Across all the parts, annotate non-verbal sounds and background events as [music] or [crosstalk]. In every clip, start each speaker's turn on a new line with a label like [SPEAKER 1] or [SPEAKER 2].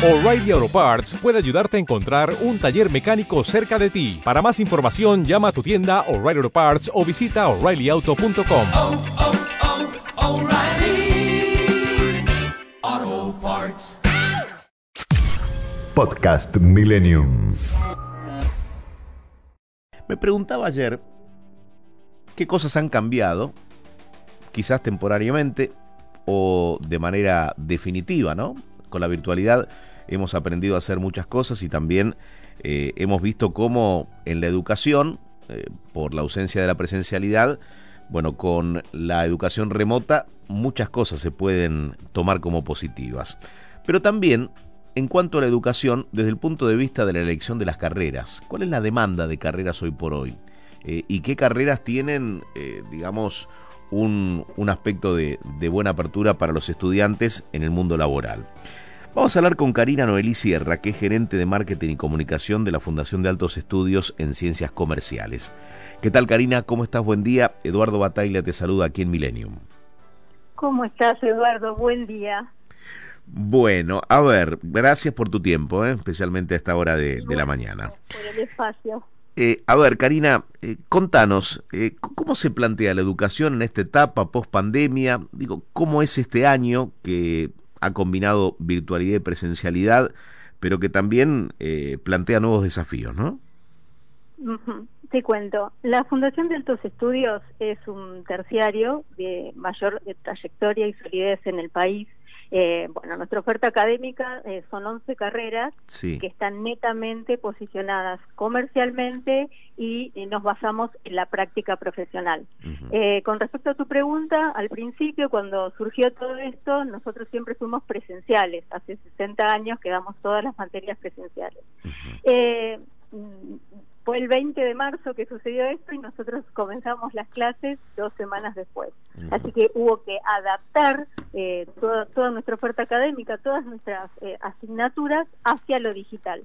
[SPEAKER 1] O'Reilly Auto Parts puede ayudarte a encontrar un taller mecánico cerca de ti. Para más información, llama a tu tienda O'Reilly Auto Parts o visita oreillyauto.com.
[SPEAKER 2] oh, oh, O'Reilly Auto Parts.
[SPEAKER 3] Podcast Millennium.
[SPEAKER 4] Me preguntaba ayer qué cosas han cambiado, quizás temporariamente o de manera definitiva, ¿no? Con la virtualidad hemos aprendido a hacer muchas cosas y también eh, hemos visto cómo en la educación, eh, por la ausencia de la presencialidad, bueno, con la educación remota muchas cosas se pueden tomar como positivas. Pero también en cuanto a la educación, desde el punto de vista de la elección de las carreras, ¿cuál es la demanda de carreras hoy por hoy? Eh, ¿Y qué carreras tienen, digamos, un, un aspecto de, de, buena apertura para los estudiantes en el mundo laboral? Vamos a hablar con Karina Noelí Sierra, que es gerente de marketing y comunicación de la Fundación de Altos Estudios en Ciencias Comerciales. ¿Qué tal, Karina? ¿Cómo estás? Buen día. Eduardo Bataglia te saluda aquí en Millennium.
[SPEAKER 5] ¿Cómo estás, Eduardo? Buen día.
[SPEAKER 4] Bueno, a ver, gracias por tu tiempo, ¿eh? especialmente a esta hora de, de la mañana.
[SPEAKER 5] Por el espacio.
[SPEAKER 4] Eh, a ver, Karina, eh, contanos, eh, ¿cómo se plantea la educación en esta etapa post pandemia? Digo, ¿cómo es este año que ha combinado virtualidad y presencialidad, pero que también eh, plantea nuevos desafíos, ¿no?
[SPEAKER 5] Te cuento, la Fundación de Altos Estudios es un terciario de mayor trayectoria y solidez en el país. Eh, bueno, nuestra oferta académica eh, son 11 carreras
[SPEAKER 4] sí.
[SPEAKER 5] que están netamente posicionadas comercialmente y, y, nos basamos en la práctica profesional. Uh -huh. eh, con respecto a tu pregunta, al principio, cuando surgió todo esto, nosotros siempre fuimos presenciales. Hace 60 años que damos todas las materias presenciales. Uh -huh fue el 20 de marzo que sucedió esto y nosotros comenzamos las clases dos semanas después. Uh -huh. Así que hubo que adaptar eh, toda, toda, nuestra oferta académica, todas nuestras eh, asignaturas hacia lo digital.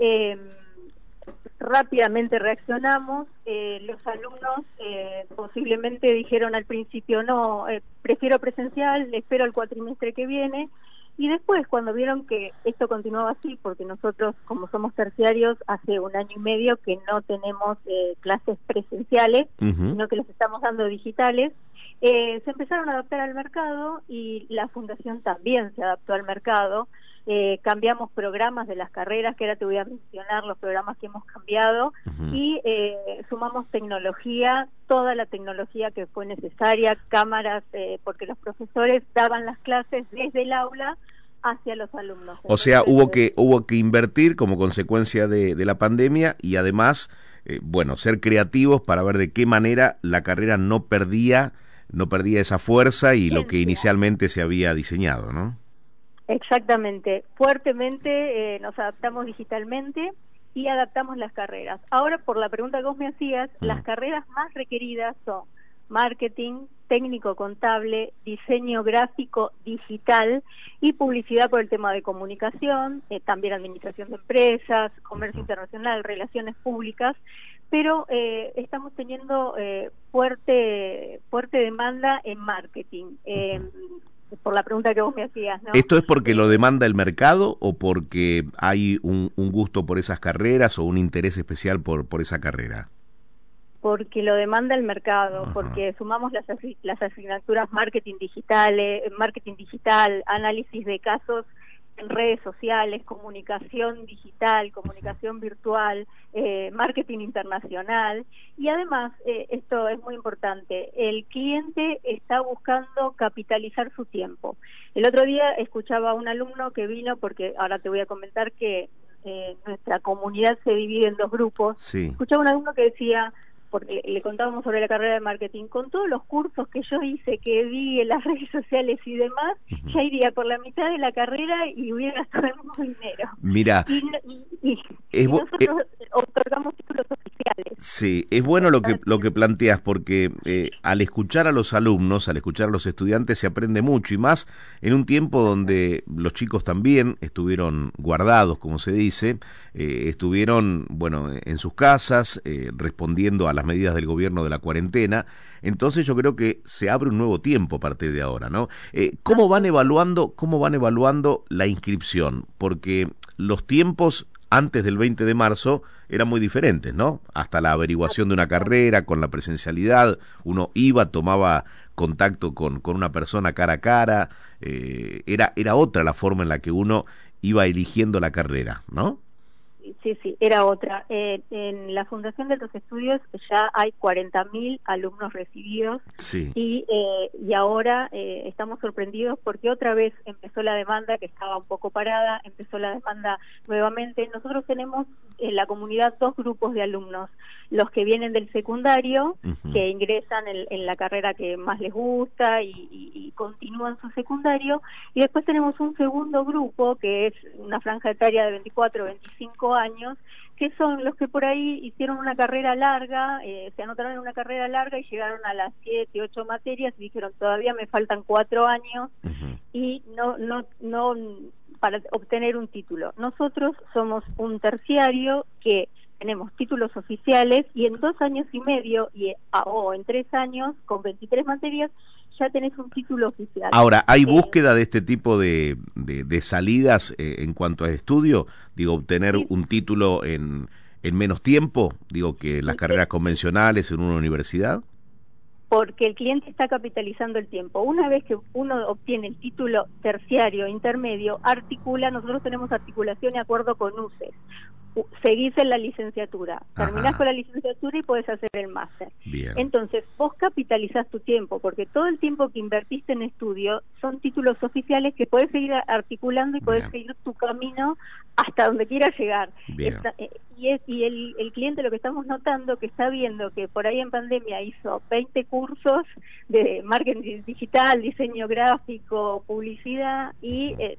[SPEAKER 5] Eh, rápidamente reaccionamos, eh, los alumnos eh, posiblemente dijeron al principio, no, eh, prefiero presencial, espero el cuatrimestre que viene, y después, cuando vieron que esto continuaba así, porque nosotros, como somos terciarios, hace un año y medio que no tenemos eh, clases presenciales, uh -huh. sino que los estamos dando digitales, eh, se empezaron a adaptar al mercado y la fundación también se adaptó al mercado. Eh, cambiamos programas de las carreras, que ahora te voy a mencionar los programas que hemos cambiado, uh -huh. y eh, sumamos tecnología, toda la tecnología que fue necesaria, cámaras, eh, porque los profesores daban las clases desde el aula hacia los alumnos.
[SPEAKER 4] O sea, hubo que hubo que invertir como consecuencia de, de la pandemia y además, eh, bueno, ser creativos para ver de qué manera la carrera no perdía no perdía esa fuerza y lo que inicialmente se había diseñado, ¿no?
[SPEAKER 5] Exactamente, fuertemente eh, nos adaptamos digitalmente y adaptamos las carreras. Ahora, por la pregunta que vos me hacías, mm. las carreras más requeridas son marketing, técnico contable, diseño gráfico digital y publicidad por el tema de comunicación, eh, también administración de empresas, comercio internacional, relaciones públicas, pero eh, estamos teniendo eh, fuerte fuerte demanda en marketing. Por la pregunta que vos me hacías, ¿no?
[SPEAKER 4] ¿Esto es porque lo demanda el mercado o porque hay un, un gusto por esas carreras o un interés especial por, por esa carrera?
[SPEAKER 5] porque lo demanda el mercado, Ajá. porque sumamos las, las asignaturas marketing digital, eh, marketing digital, análisis de casos en redes sociales, comunicación digital, comunicación virtual, eh, marketing internacional y además, eh, esto es muy importante, el cliente está buscando capitalizar su tiempo. El otro día escuchaba a un alumno que vino, porque ahora te voy a comentar que eh, nuestra comunidad se divide en dos grupos,
[SPEAKER 4] sí.
[SPEAKER 5] escuchaba un alumno que decía, porque le contábamos sobre la carrera de marketing, con todos los cursos que yo hice, que vi en las [laughs] redes sociales y demás, uh -huh. ya iría por la mitad de la carrera y hubiera gastado [laughs] el mismo dinero.
[SPEAKER 4] Mira,
[SPEAKER 5] y, y, y, y nosotros eh, otorgamos títulos.
[SPEAKER 4] Sí, es bueno lo que, lo que planteas porque eh, al escuchar a los alumnos, al escuchar a los estudiantes se aprende mucho y más en un tiempo donde los chicos también estuvieron guardados, como se dice, eh, estuvieron, bueno, en sus casas eh, respondiendo a las medidas del gobierno de la cuarentena. Entonces yo creo que se abre un nuevo tiempo a partir de ahora, ¿no? ¿Cómo van evaluando, cómo van evaluando la inscripción? Porque los tiempos antes del 20 de marzo eran muy diferentes, ¿no? Hasta la averiguación de una carrera, con la presencialidad, uno iba, tomaba contacto con, con una persona cara a cara, eh, era, era otra la forma en la que uno iba eligiendo la carrera, ¿no?
[SPEAKER 5] Sí, sí, era otra. Eh, en la Fundación de los Estudios ya hay 40.000 alumnos recibidos y, eh, y ahora eh, estamos sorprendidos porque otra vez empezó la demanda que estaba un poco parada, empezó la demanda nuevamente. Nosotros tenemos en la comunidad dos grupos de alumnos, los que vienen del secundario, que ingresan en, la carrera que más les gusta y, y continúan su secundario, y después tenemos un segundo grupo que es una franja etaria de 24 25 años, que son los que por ahí hicieron una carrera larga, eh, se anotaron en una carrera larga y llegaron a las siete, ocho materias y dijeron todavía me faltan cuatro años y no, no, no para obtener un título. Nosotros somos un terciario que tenemos títulos oficiales y en dos años y medio y, o en tres años con 23 materias ya tenés un título oficial.
[SPEAKER 4] Ahora, ¿hay eh, búsqueda de este tipo de, de, salidas eh, en cuanto a estudio? Digo, obtener un título en, en menos tiempo, digo, que las carreras convencionales en una universidad.
[SPEAKER 5] Porque el cliente está capitalizando el tiempo. Una vez que uno obtiene el título terciario, intermedio, articula, nosotros tenemos articulación y acuerdo con UCES seguís en la licenciatura, terminás con la licenciatura y puedes hacer el máster. Entonces, vos capitalizás tu tiempo, porque todo el tiempo que invertiste en estudio son títulos oficiales que puedes seguir articulando y puedes seguir tu camino hasta donde quieras llegar. Eh, y es, y el, el cliente lo que estamos notando que está viendo que por ahí en pandemia hizo 20 cursos de marketing digital, diseño gráfico, publicidad y eh,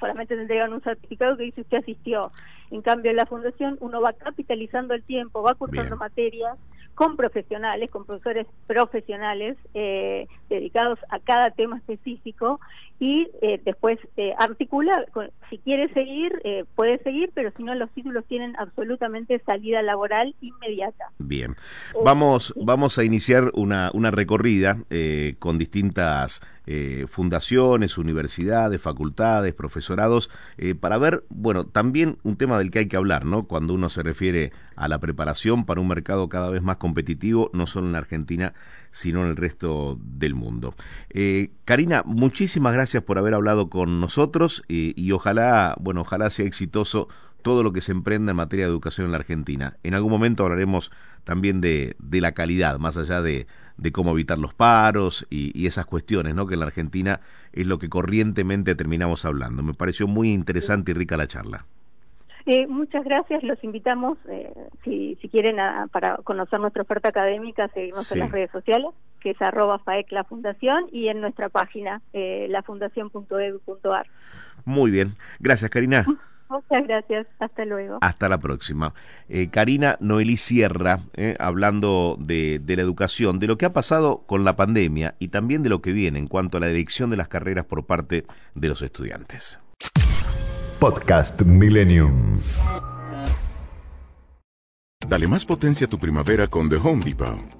[SPEAKER 5] solamente te entregan un certificado que dice usted asistió. En cambio, en la fundación uno va capitalizando el tiempo, va cursando materias con profesionales, con profesores profesionales eh, dedicados a cada tema específico y eh, después eh, articula, si quiere seguir, eh, puede seguir, pero si no, los títulos tienen absolutamente salida laboral inmediata.
[SPEAKER 4] Bien, vamos, vamos a iniciar una, una recorrida con distintas fundaciones, universidades, facultades, profesorados, para ver, bueno, también un tema del que hay que hablar, ¿no? Cuando uno se refiere a la preparación para un mercado cada vez más competitivo, no solo en la Argentina, sino en el resto del mundo. Karina, muchísimas gracias por haber hablado con nosotros y, ojalá, bueno, ojalá sea exitoso todo lo que se emprenda en materia de educación en la Argentina. En algún momento hablaremos también de, de la calidad, más allá de, de cómo evitar los paros y, esas cuestiones, ¿no? Que en la Argentina es lo que corrientemente terminamos hablando. Me pareció muy interesante y rica la charla.
[SPEAKER 5] Eh, muchas gracias, los invitamos, eh, si, si quieren, para conocer nuestra oferta académica, seguimos en las redes sociales, que es arroba FAEC la Fundación, y en nuestra página, eh, lafundación.edu.ar.
[SPEAKER 4] Muy bien, gracias Karina. [laughs]
[SPEAKER 5] Muchas gracias, hasta luego.
[SPEAKER 4] Hasta la próxima. Eh, Karina Noelí Sierra, hablando de, de, la educación, de lo que ha pasado con la pandemia y también de lo que viene en cuanto a la elección de las carreras por parte de los estudiantes.
[SPEAKER 3] Podcast Millennium.
[SPEAKER 6] Dale más potencia a tu primavera con The Home Depot.